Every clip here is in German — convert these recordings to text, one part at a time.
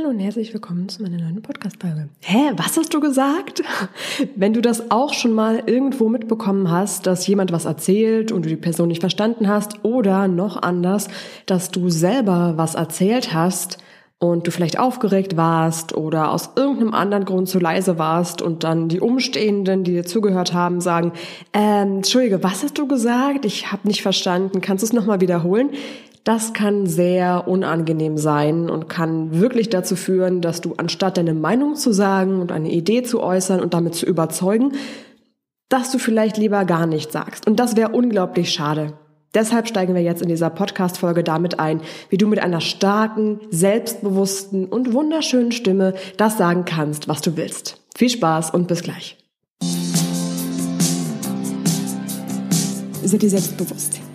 Hallo und herzlich willkommen zu meiner neuen Podcast-Folge. Hä, was hast du gesagt? Wenn du das auch schon mal irgendwo mitbekommen hast, dass jemand was erzählt und du die Person nicht verstanden hast oder noch anders, dass du selber was erzählt hast und du vielleicht aufgeregt warst oder aus irgendeinem anderen Grund zu leise warst und dann die Umstehenden, die dir zugehört haben, sagen, ähm, Entschuldige, was hast du gesagt? Ich habe nicht verstanden. Kannst du es nochmal wiederholen? Das kann sehr unangenehm sein und kann wirklich dazu führen, dass du anstatt deine Meinung zu sagen und eine Idee zu äußern und damit zu überzeugen, dass du vielleicht lieber gar nichts sagst. Und das wäre unglaublich schade. Deshalb steigen wir jetzt in dieser Podcast-Folge damit ein, wie du mit einer starken, selbstbewussten und wunderschönen Stimme das sagen kannst, was du willst. Viel Spaß und bis gleich. Sei dir selbstbewusst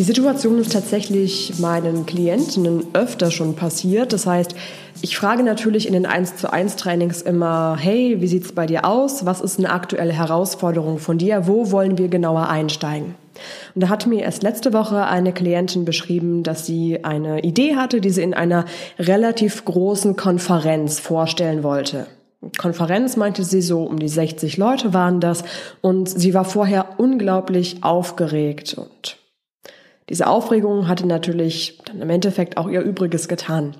Die Situation ist tatsächlich meinen Klientinnen öfter schon passiert. Das heißt, ich frage natürlich in den 1 zu 1 Trainings immer, hey, wie sieht's bei dir aus? Was ist eine aktuelle Herausforderung von dir? Wo wollen wir genauer einsteigen? Und da hat mir erst letzte Woche eine Klientin beschrieben, dass sie eine Idee hatte, die sie in einer relativ großen Konferenz vorstellen wollte. Konferenz meinte sie so, um die 60 Leute waren das und sie war vorher unglaublich aufgeregt und diese Aufregung hatte natürlich dann im Endeffekt auch ihr Übriges getan.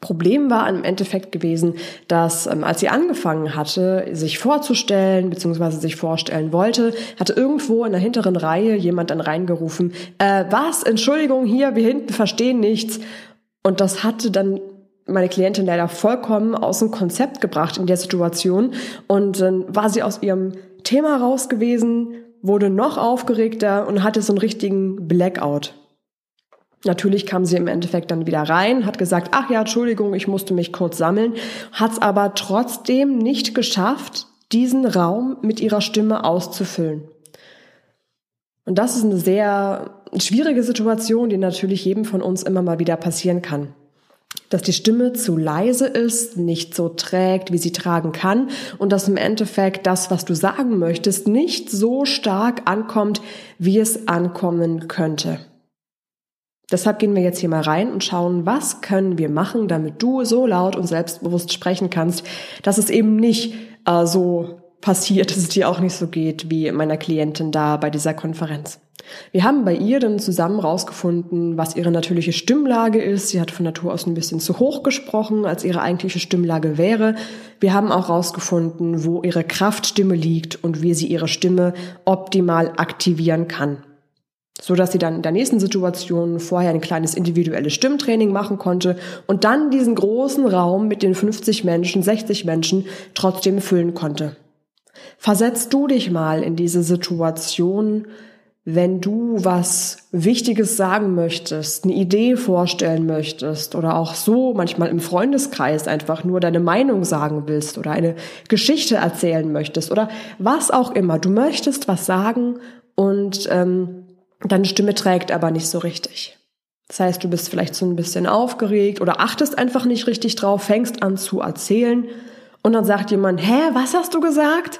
Problem war im Endeffekt gewesen, dass ähm, als sie angefangen hatte, sich vorzustellen bzw. sich vorstellen wollte, hatte irgendwo in der hinteren Reihe jemand dann reingerufen, äh, was, Entschuldigung, hier, wir hinten verstehen nichts. Und das hatte dann meine Klientin leider vollkommen aus dem Konzept gebracht in der Situation. Und dann war sie aus ihrem Thema raus gewesen, wurde noch aufgeregter und hatte so einen richtigen Blackout. Natürlich kam sie im Endeffekt dann wieder rein, hat gesagt, ach ja, Entschuldigung, ich musste mich kurz sammeln, hat es aber trotzdem nicht geschafft, diesen Raum mit ihrer Stimme auszufüllen. Und das ist eine sehr schwierige Situation, die natürlich jedem von uns immer mal wieder passieren kann dass die Stimme zu leise ist, nicht so trägt, wie sie tragen kann und dass im Endeffekt das, was du sagen möchtest, nicht so stark ankommt, wie es ankommen könnte. Deshalb gehen wir jetzt hier mal rein und schauen, was können wir machen, damit du so laut und selbstbewusst sprechen kannst, dass es eben nicht äh, so passiert, dass es dir auch nicht so geht wie meiner Klientin da bei dieser Konferenz. Wir haben bei ihr dann zusammen rausgefunden, was ihre natürliche Stimmlage ist. Sie hat von Natur aus ein bisschen zu hoch gesprochen, als ihre eigentliche Stimmlage wäre. Wir haben auch rausgefunden, wo ihre Kraftstimme liegt und wie sie ihre Stimme optimal aktivieren kann. So dass sie dann in der nächsten Situation vorher ein kleines individuelles Stimmtraining machen konnte und dann diesen großen Raum mit den 50 Menschen, 60 Menschen trotzdem füllen konnte. Versetzt du dich mal in diese Situation, wenn du was Wichtiges sagen möchtest, eine Idee vorstellen möchtest oder auch so manchmal im Freundeskreis einfach nur deine Meinung sagen willst oder eine Geschichte erzählen möchtest oder was auch immer. Du möchtest was sagen und ähm, deine Stimme trägt aber nicht so richtig. Das heißt, du bist vielleicht so ein bisschen aufgeregt oder achtest einfach nicht richtig drauf, fängst an zu erzählen und dann sagt jemand, hä, was hast du gesagt?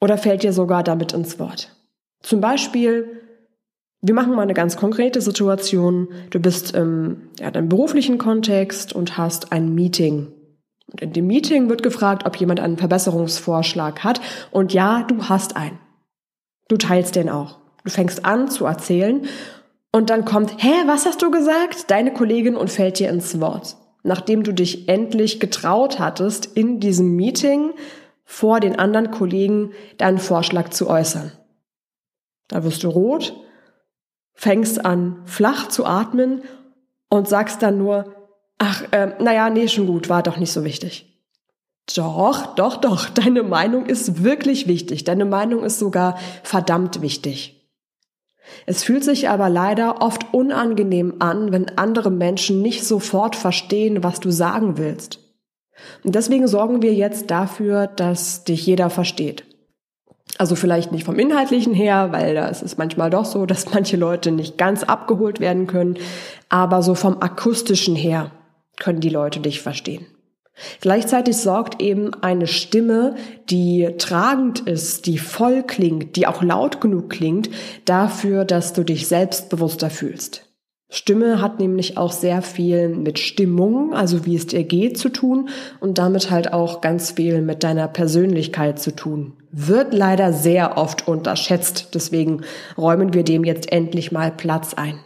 Oder fällt dir sogar damit ins Wort. Zum Beispiel, wir machen mal eine ganz konkrete Situation. Du bist im ja, deinem beruflichen Kontext und hast ein Meeting. Und in dem Meeting wird gefragt, ob jemand einen Verbesserungsvorschlag hat. Und ja, du hast einen. Du teilst den auch. Du fängst an zu erzählen und dann kommt, hä, was hast du gesagt? Deine Kollegin und fällt dir ins Wort. Nachdem du dich endlich getraut hattest, in diesem Meeting vor den anderen Kollegen deinen Vorschlag zu äußern. Da wirst du rot, fängst an flach zu atmen und sagst dann nur, ach, äh, naja, nee, schon gut, war doch nicht so wichtig. Doch, doch, doch, deine Meinung ist wirklich wichtig. Deine Meinung ist sogar verdammt wichtig. Es fühlt sich aber leider oft unangenehm an, wenn andere Menschen nicht sofort verstehen, was du sagen willst. Und deswegen sorgen wir jetzt dafür, dass dich jeder versteht. Also vielleicht nicht vom Inhaltlichen her, weil da ist manchmal doch so, dass manche Leute nicht ganz abgeholt werden können, aber so vom akustischen her können die Leute dich verstehen. Gleichzeitig sorgt eben eine Stimme, die tragend ist, die voll klingt, die auch laut genug klingt, dafür, dass du dich selbstbewusster fühlst. Stimme hat nämlich auch sehr viel mit Stimmung, also wie es dir geht, zu tun und damit halt auch ganz viel mit deiner Persönlichkeit zu tun. Wird leider sehr oft unterschätzt, deswegen räumen wir dem jetzt endlich mal Platz ein.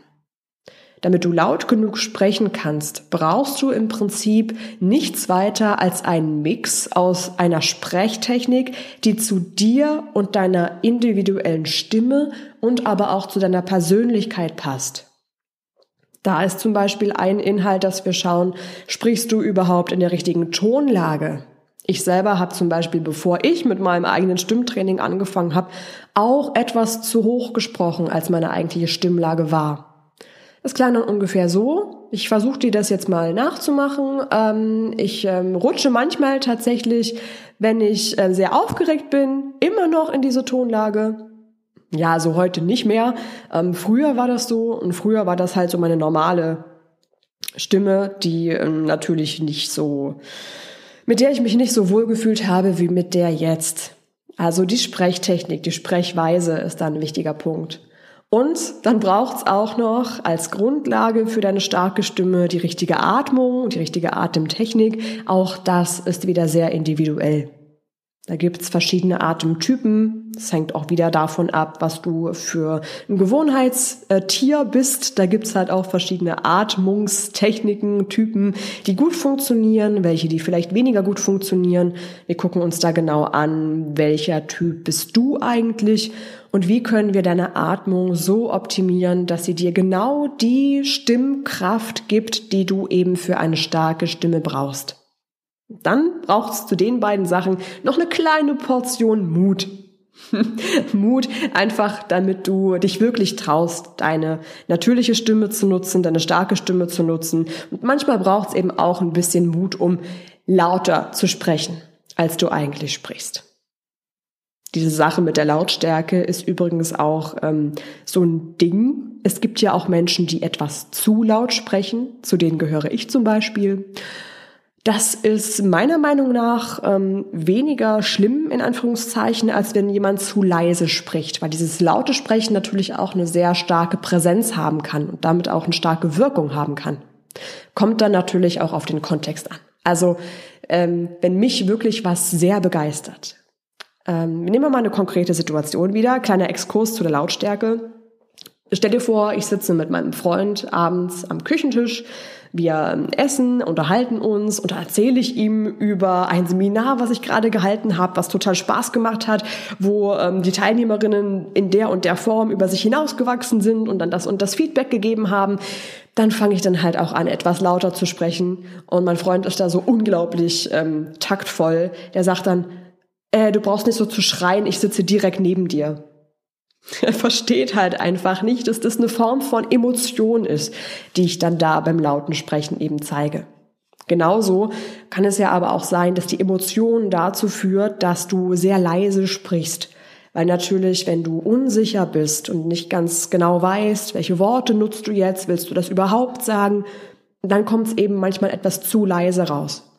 Damit du laut genug sprechen kannst, brauchst du im Prinzip nichts weiter als einen Mix aus einer Sprechtechnik, die zu dir und deiner individuellen Stimme und aber auch zu deiner Persönlichkeit passt. Da ist zum Beispiel ein Inhalt, dass wir schauen, sprichst du überhaupt in der richtigen Tonlage? Ich selber habe zum Beispiel, bevor ich mit meinem eigenen Stimmtraining angefangen habe, auch etwas zu hoch gesprochen, als meine eigentliche Stimmlage war. Das klang dann ungefähr so. Ich versuche dir das jetzt mal nachzumachen. Ähm, ich ähm, rutsche manchmal tatsächlich, wenn ich äh, sehr aufgeregt bin, immer noch in diese Tonlage. Ja, so heute nicht mehr. Ähm, früher war das so und früher war das halt so meine normale Stimme, die natürlich nicht so, mit der ich mich nicht so wohl gefühlt habe wie mit der jetzt. Also die Sprechtechnik, die Sprechweise ist da ein wichtiger Punkt. Und dann braucht's auch noch als Grundlage für deine starke Stimme die richtige Atmung, die richtige Atemtechnik. Auch das ist wieder sehr individuell. Da gibt's verschiedene Atemtypen. Es hängt auch wieder davon ab, was du für ein Gewohnheitstier bist. Da gibt's halt auch verschiedene Atmungstechniken, Typen, die gut funktionieren, welche, die vielleicht weniger gut funktionieren. Wir gucken uns da genau an, welcher Typ bist du eigentlich und wie können wir deine Atmung so optimieren, dass sie dir genau die Stimmkraft gibt, die du eben für eine starke Stimme brauchst. Dann braucht es zu den beiden Sachen noch eine kleine Portion Mut. Mut einfach, damit du dich wirklich traust, deine natürliche Stimme zu nutzen, deine starke Stimme zu nutzen. Und manchmal braucht es eben auch ein bisschen Mut, um lauter zu sprechen, als du eigentlich sprichst. Diese Sache mit der Lautstärke ist übrigens auch ähm, so ein Ding. Es gibt ja auch Menschen, die etwas zu laut sprechen. Zu denen gehöre ich zum Beispiel. Das ist meiner Meinung nach ähm, weniger schlimm in Anführungszeichen, als wenn jemand zu leise spricht, weil dieses laute Sprechen natürlich auch eine sehr starke Präsenz haben kann und damit auch eine starke Wirkung haben kann. Kommt dann natürlich auch auf den Kontext an. Also ähm, wenn mich wirklich was sehr begeistert. Ähm, nehmen wir mal eine konkrete Situation wieder, kleiner Exkurs zu der Lautstärke. Stell dir vor, ich sitze mit meinem Freund abends am Küchentisch, wir essen, unterhalten uns und da erzähle ich ihm über ein Seminar, was ich gerade gehalten habe, was total Spaß gemacht hat, wo ähm, die Teilnehmerinnen in der und der Form über sich hinausgewachsen sind und dann das und das Feedback gegeben haben. Dann fange ich dann halt auch an, etwas lauter zu sprechen. Und mein Freund ist da so unglaublich ähm, taktvoll. Der sagt dann, äh, du brauchst nicht so zu schreien, ich sitze direkt neben dir. Er versteht halt einfach nicht, dass das eine Form von Emotion ist, die ich dann da beim lauten Sprechen eben zeige. Genauso kann es ja aber auch sein, dass die Emotion dazu führt, dass du sehr leise sprichst. Weil natürlich, wenn du unsicher bist und nicht ganz genau weißt, welche Worte nutzt du jetzt, willst du das überhaupt sagen, dann kommt es eben manchmal etwas zu leise raus.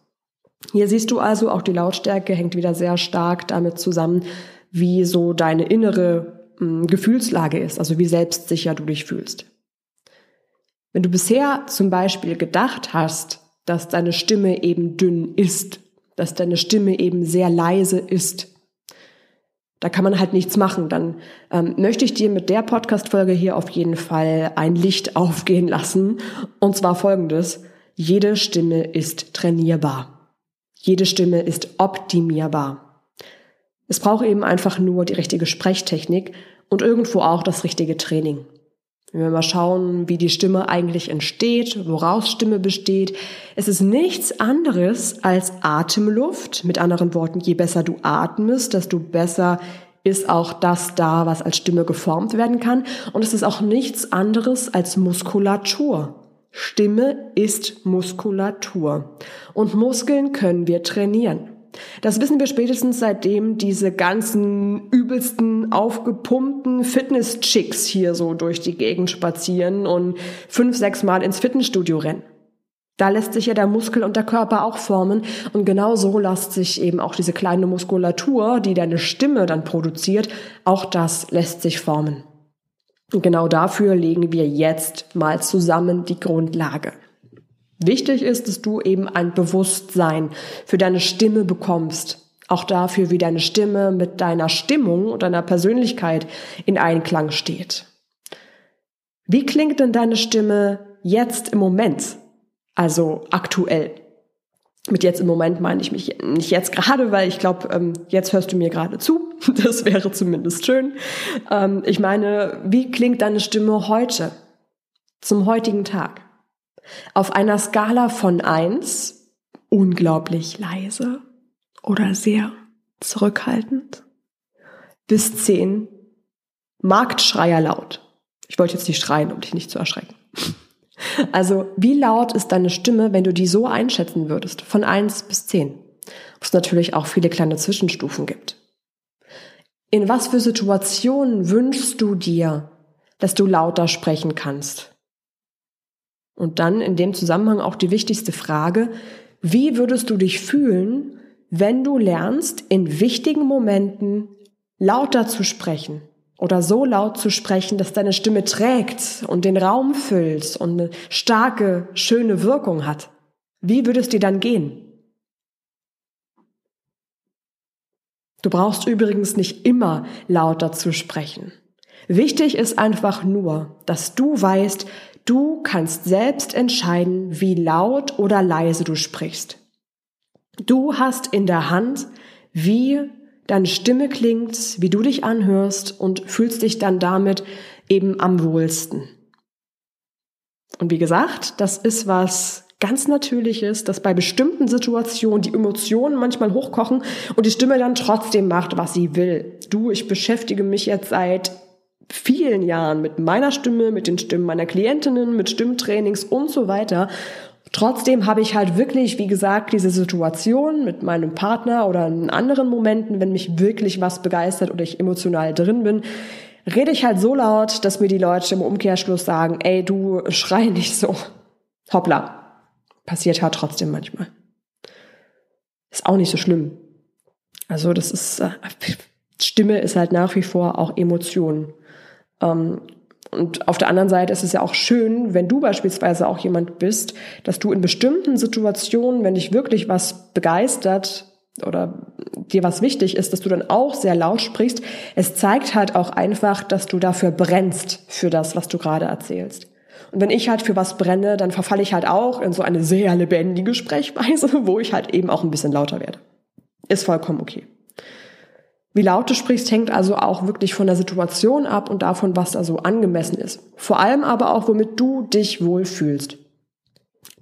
Hier siehst du also, auch die Lautstärke hängt wieder sehr stark damit zusammen, wie so deine innere Gefühlslage ist, also wie selbstsicher du dich fühlst. Wenn du bisher zum Beispiel gedacht hast, dass deine Stimme eben dünn ist, dass deine Stimme eben sehr leise ist, da kann man halt nichts machen. Dann ähm, möchte ich dir mit der Podcast-Folge hier auf jeden Fall ein Licht aufgehen lassen. Und zwar folgendes. Jede Stimme ist trainierbar. Jede Stimme ist optimierbar. Es braucht eben einfach nur die richtige Sprechtechnik und irgendwo auch das richtige Training. Wenn wir mal schauen, wie die Stimme eigentlich entsteht, woraus Stimme besteht, es ist nichts anderes als Atemluft. Mit anderen Worten, je besser du atmest, desto besser ist auch das da, was als Stimme geformt werden kann. Und es ist auch nichts anderes als Muskulatur. Stimme ist Muskulatur. Und Muskeln können wir trainieren. Das wissen wir spätestens seitdem diese ganzen übelsten, aufgepumpten Fitness-Chicks hier so durch die Gegend spazieren und fünf, sechs Mal ins Fitnessstudio rennen. Da lässt sich ja der Muskel und der Körper auch formen und genau so lässt sich eben auch diese kleine Muskulatur, die deine Stimme dann produziert, auch das lässt sich formen. Und genau dafür legen wir jetzt mal zusammen die Grundlage. Wichtig ist, dass du eben ein Bewusstsein für deine Stimme bekommst. Auch dafür, wie deine Stimme mit deiner Stimmung und deiner Persönlichkeit in Einklang steht. Wie klingt denn deine Stimme jetzt im Moment? Also aktuell. Mit jetzt im Moment meine ich mich nicht jetzt gerade, weil ich glaube, ähm, jetzt hörst du mir gerade zu. Das wäre zumindest schön. Ähm, ich meine, wie klingt deine Stimme heute? Zum heutigen Tag? Auf einer Skala von eins unglaublich leise oder sehr zurückhaltend, bis zehn Marktschreier laut. Ich wollte jetzt nicht schreien, um dich nicht zu erschrecken. Also, wie laut ist deine Stimme, wenn du die so einschätzen würdest, von eins bis zehn? Wo es natürlich auch viele kleine Zwischenstufen gibt. In was für Situationen wünschst du dir, dass du lauter sprechen kannst? Und dann in dem Zusammenhang auch die wichtigste Frage, wie würdest du dich fühlen, wenn du lernst, in wichtigen Momenten lauter zu sprechen oder so laut zu sprechen, dass deine Stimme trägt und den Raum füllt und eine starke, schöne Wirkung hat? Wie würde es dir dann gehen? Du brauchst übrigens nicht immer lauter zu sprechen. Wichtig ist einfach nur, dass du weißt, Du kannst selbst entscheiden, wie laut oder leise du sprichst. Du hast in der Hand, wie deine Stimme klingt, wie du dich anhörst und fühlst dich dann damit eben am wohlsten. Und wie gesagt, das ist was ganz Natürliches, dass bei bestimmten Situationen die Emotionen manchmal hochkochen und die Stimme dann trotzdem macht, was sie will. Du, ich beschäftige mich jetzt seit vielen Jahren mit meiner Stimme, mit den Stimmen meiner Klientinnen, mit Stimmtrainings und so weiter. Trotzdem habe ich halt wirklich, wie gesagt, diese Situation mit meinem Partner oder in anderen Momenten, wenn mich wirklich was begeistert oder ich emotional drin bin, rede ich halt so laut, dass mir die Leute im Umkehrschluss sagen, ey, du schrei nicht so. Hoppla. Passiert halt trotzdem manchmal. Ist auch nicht so schlimm. Also das ist, äh, Stimme ist halt nach wie vor auch Emotion. Ähm, und auf der anderen Seite ist es ja auch schön, wenn du beispielsweise auch jemand bist, dass du in bestimmten Situationen, wenn dich wirklich was begeistert oder dir was wichtig ist, dass du dann auch sehr laut sprichst. Es zeigt halt auch einfach, dass du dafür brennst für das, was du gerade erzählst. Und wenn ich halt für was brenne, dann verfalle ich halt auch in so eine sehr lebendige Sprechweise, wo ich halt eben auch ein bisschen lauter werde. Ist vollkommen okay. Wie laut du sprichst, hängt also auch wirklich von der Situation ab und davon, was da so angemessen ist. Vor allem aber auch, womit du dich wohlfühlst.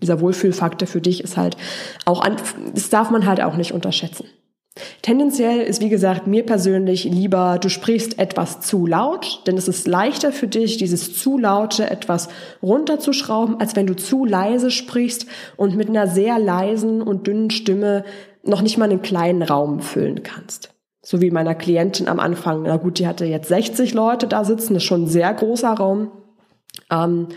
Dieser Wohlfühlfaktor für dich ist halt auch, an, das darf man halt auch nicht unterschätzen. Tendenziell ist, wie gesagt, mir persönlich lieber, du sprichst etwas zu laut, denn es ist leichter für dich, dieses zu laute etwas runterzuschrauben, als wenn du zu leise sprichst und mit einer sehr leisen und dünnen Stimme noch nicht mal einen kleinen Raum füllen kannst so wie meiner Klientin am Anfang. Na gut, die hatte jetzt 60 Leute da sitzen, das ist schon ein sehr großer Raum. Ähm,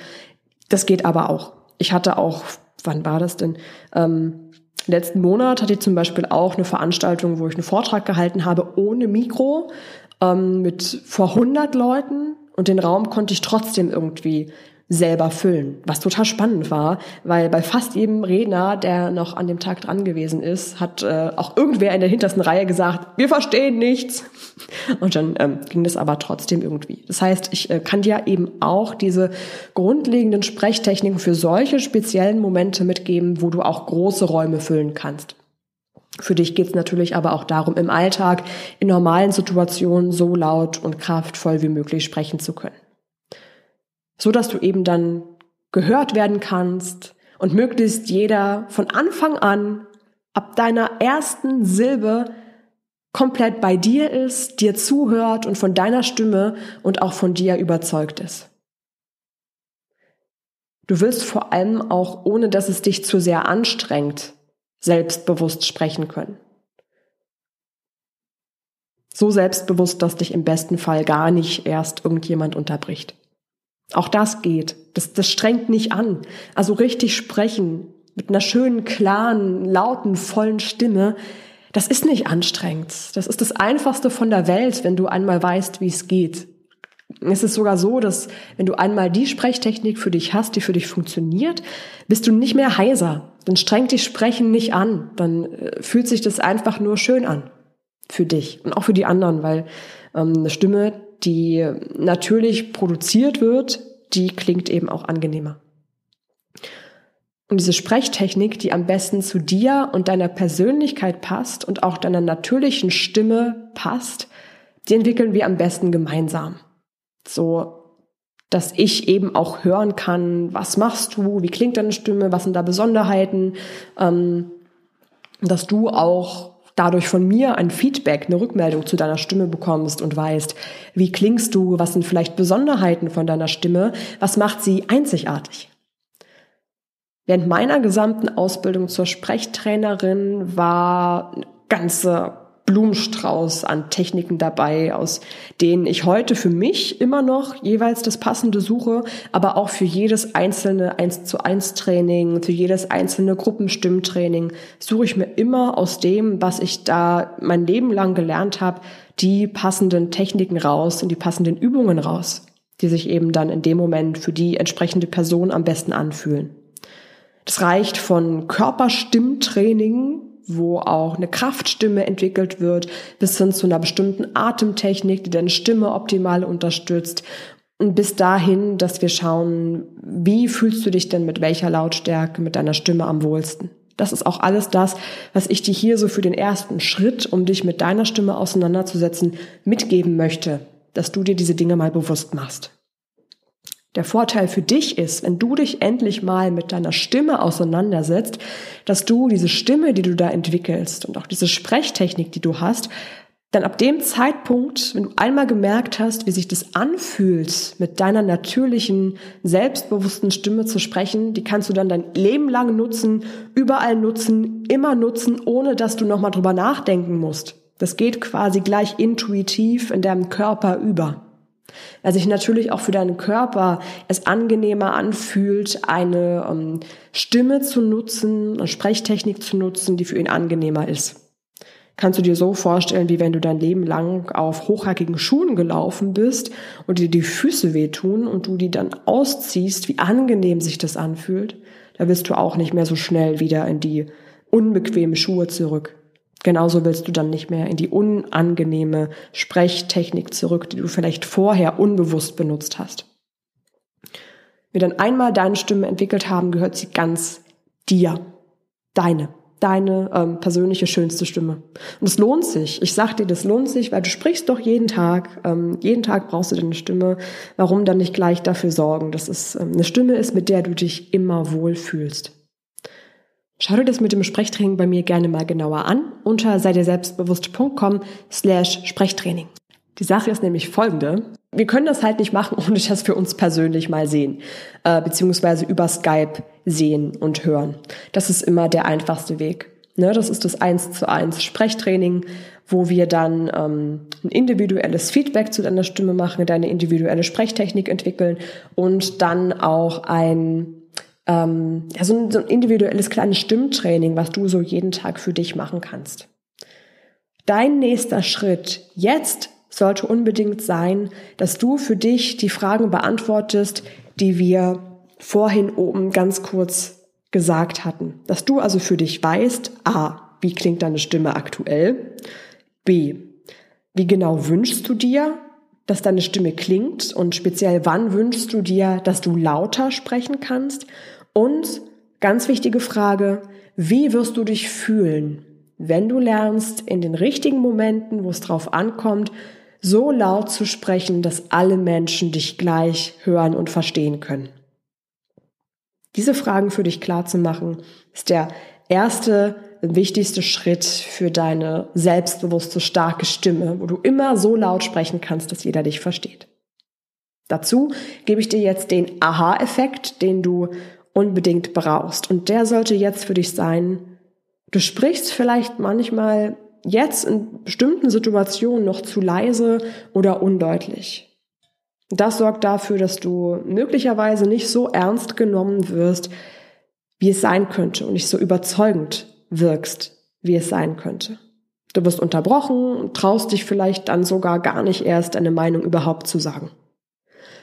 das geht aber auch. Ich hatte auch, wann war das denn? Ähm, letzten Monat hatte ich zum Beispiel auch eine Veranstaltung, wo ich einen Vortrag gehalten habe ohne Mikro ähm, mit vor 100 Leuten und den Raum konnte ich trotzdem irgendwie selber füllen. Was total spannend war, weil bei fast jedem Redner, der noch an dem Tag dran gewesen ist, hat äh, auch irgendwer in der hintersten Reihe gesagt, wir verstehen nichts. Und dann ähm, ging das aber trotzdem irgendwie. Das heißt, ich äh, kann dir eben auch diese grundlegenden Sprechtechniken für solche speziellen Momente mitgeben, wo du auch große Räume füllen kannst. Für dich geht es natürlich aber auch darum, im Alltag, in normalen Situationen so laut und kraftvoll wie möglich sprechen zu können so dass du eben dann gehört werden kannst und möglichst jeder von Anfang an ab deiner ersten Silbe komplett bei dir ist, dir zuhört und von deiner Stimme und auch von dir überzeugt ist. Du willst vor allem auch, ohne dass es dich zu sehr anstrengt, selbstbewusst sprechen können. So selbstbewusst, dass dich im besten Fall gar nicht erst irgendjemand unterbricht. Auch das geht. Das, das strengt nicht an. Also richtig sprechen mit einer schönen, klaren, lauten, vollen Stimme, das ist nicht anstrengend. Das ist das Einfachste von der Welt, wenn du einmal weißt, wie es geht. Es ist sogar so, dass wenn du einmal die Sprechtechnik für dich hast, die für dich funktioniert, bist du nicht mehr heiser. Dann strengt dich Sprechen nicht an. Dann äh, fühlt sich das einfach nur schön an. Für dich und auch für die anderen, weil ähm, eine Stimme, die natürlich produziert wird, die klingt eben auch angenehmer. Und diese Sprechtechnik, die am besten zu dir und deiner Persönlichkeit passt und auch deiner natürlichen Stimme passt, die entwickeln wir am besten gemeinsam. So, dass ich eben auch hören kann, was machst du, wie klingt deine Stimme, was sind da Besonderheiten, ähm, dass du auch dadurch von mir ein Feedback, eine Rückmeldung zu deiner Stimme bekommst und weißt, wie klingst du, was sind vielleicht Besonderheiten von deiner Stimme, was macht sie einzigartig. Während meiner gesamten Ausbildung zur Sprechtrainerin war eine ganze Blumenstrauß an Techniken dabei, aus denen ich heute für mich immer noch jeweils das Passende suche, aber auch für jedes einzelne 1 zu 1 Training, für jedes einzelne Gruppenstimmtraining suche ich mir immer aus dem, was ich da mein Leben lang gelernt habe, die passenden Techniken raus und die passenden Übungen raus, die sich eben dann in dem Moment für die entsprechende Person am besten anfühlen. Das reicht von Körperstimmtraining wo auch eine Kraftstimme entwickelt wird, bis hin zu einer bestimmten Atemtechnik, die deine Stimme optimal unterstützt. Und bis dahin, dass wir schauen, wie fühlst du dich denn mit welcher Lautstärke, mit deiner Stimme am wohlsten. Das ist auch alles das, was ich dir hier so für den ersten Schritt, um dich mit deiner Stimme auseinanderzusetzen, mitgeben möchte, dass du dir diese Dinge mal bewusst machst. Der Vorteil für dich ist, wenn du dich endlich mal mit deiner Stimme auseinandersetzt, dass du diese Stimme, die du da entwickelst und auch diese Sprechtechnik, die du hast, dann ab dem Zeitpunkt, wenn du einmal gemerkt hast, wie sich das anfühlt, mit deiner natürlichen, selbstbewussten Stimme zu sprechen, die kannst du dann dein Leben lang nutzen, überall nutzen, immer nutzen, ohne dass du nochmal drüber nachdenken musst. Das geht quasi gleich intuitiv in deinem Körper über. Weil sich natürlich auch für deinen Körper es angenehmer anfühlt, eine ähm, Stimme zu nutzen, eine Sprechtechnik zu nutzen, die für ihn angenehmer ist. Kannst du dir so vorstellen, wie wenn du dein Leben lang auf hochhackigen Schuhen gelaufen bist und dir die Füße wehtun und du die dann ausziehst, wie angenehm sich das anfühlt, da bist du auch nicht mehr so schnell wieder in die unbequemen Schuhe zurück. Genauso willst du dann nicht mehr in die unangenehme Sprechtechnik zurück, die du vielleicht vorher unbewusst benutzt hast. Wir dann einmal deine Stimme entwickelt haben, gehört sie ganz dir. Deine. Deine ähm, persönliche schönste Stimme. Und es lohnt sich. Ich sag dir, das lohnt sich, weil du sprichst doch jeden Tag. Ähm, jeden Tag brauchst du deine Stimme. Warum dann nicht gleich dafür sorgen, dass es ähm, eine Stimme ist, mit der du dich immer wohlfühlst? Schau dir das mit dem Sprechtraining bei mir gerne mal genauer an unter seidirselbstbewusst.com slash Sprechtraining. Die Sache ist nämlich folgende. Wir können das halt nicht machen, ohne das für uns persönlich mal sehen, äh, beziehungsweise über Skype sehen und hören. Das ist immer der einfachste Weg. Ne, das ist das eins zu eins Sprechtraining, wo wir dann ähm, ein individuelles Feedback zu deiner Stimme machen, deine individuelle Sprechtechnik entwickeln und dann auch ein ähm, ja, so ein, so ein individuelles kleines Stimmtraining, was du so jeden Tag für dich machen kannst. Dein nächster Schritt jetzt sollte unbedingt sein, dass du für dich die Fragen beantwortest, die wir vorhin oben ganz kurz gesagt hatten. Dass du also für dich weißt, a, wie klingt deine Stimme aktuell? B, wie genau wünschst du dir, dass deine Stimme klingt und speziell wann wünschst du dir, dass du lauter sprechen kannst? Und ganz wichtige Frage, wie wirst du dich fühlen, wenn du lernst, in den richtigen Momenten, wo es drauf ankommt, so laut zu sprechen, dass alle Menschen dich gleich hören und verstehen können? Diese Fragen für dich klar zu machen, ist der erste, wichtigste Schritt für deine selbstbewusste, starke Stimme, wo du immer so laut sprechen kannst, dass jeder dich versteht. Dazu gebe ich dir jetzt den Aha-Effekt, den du unbedingt brauchst. Und der sollte jetzt für dich sein, du sprichst vielleicht manchmal jetzt in bestimmten Situationen noch zu leise oder undeutlich. Das sorgt dafür, dass du möglicherweise nicht so ernst genommen wirst, wie es sein könnte und nicht so überzeugend wirkst, wie es sein könnte. Du wirst unterbrochen und traust dich vielleicht dann sogar gar nicht erst deine Meinung überhaupt zu sagen.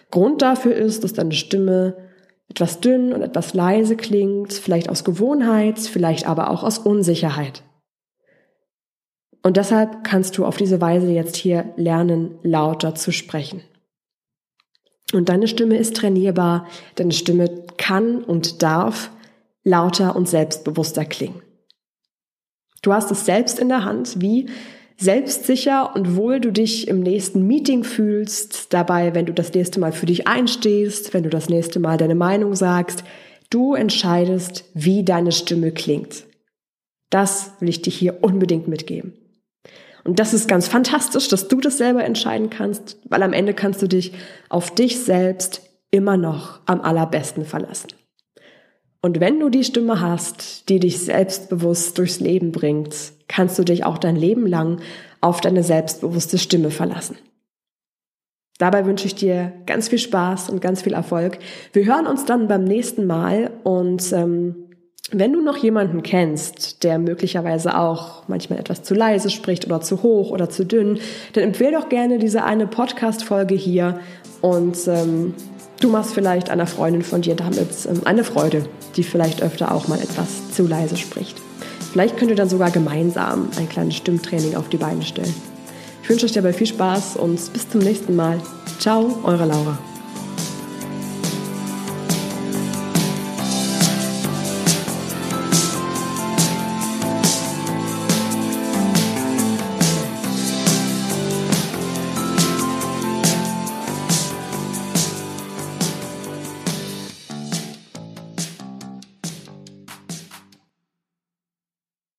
Grund dafür ist, dass deine Stimme etwas dünn und etwas leise klingt, vielleicht aus Gewohnheit, vielleicht aber auch aus Unsicherheit. Und deshalb kannst du auf diese Weise jetzt hier lernen, lauter zu sprechen. Und deine Stimme ist trainierbar, deine Stimme kann und darf lauter und selbstbewusster klingen. Du hast es selbst in der Hand, wie selbstsicher und wohl du dich im nächsten Meeting fühlst, dabei, wenn du das nächste Mal für dich einstehst, wenn du das nächste Mal deine Meinung sagst, du entscheidest, wie deine Stimme klingt. Das will ich dir hier unbedingt mitgeben. Und das ist ganz fantastisch, dass du das selber entscheiden kannst, weil am Ende kannst du dich auf dich selbst immer noch am allerbesten verlassen. Und wenn du die Stimme hast, die dich selbstbewusst durchs Leben bringt, kannst du dich auch dein Leben lang auf deine selbstbewusste Stimme verlassen. Dabei wünsche ich dir ganz viel Spaß und ganz viel Erfolg. Wir hören uns dann beim nächsten Mal und ähm, wenn du noch jemanden kennst, der möglicherweise auch manchmal etwas zu leise spricht oder zu hoch oder zu dünn, dann empfehle doch gerne diese eine Podcast-Folge hier und ähm, du machst vielleicht einer Freundin von dir damit ähm, eine Freude, die vielleicht öfter auch mal etwas zu leise spricht. Vielleicht könnt ihr dann sogar gemeinsam ein kleines Stimmtraining auf die Beine stellen. Ich wünsche euch dabei viel Spaß und bis zum nächsten Mal. Ciao, eure Laura.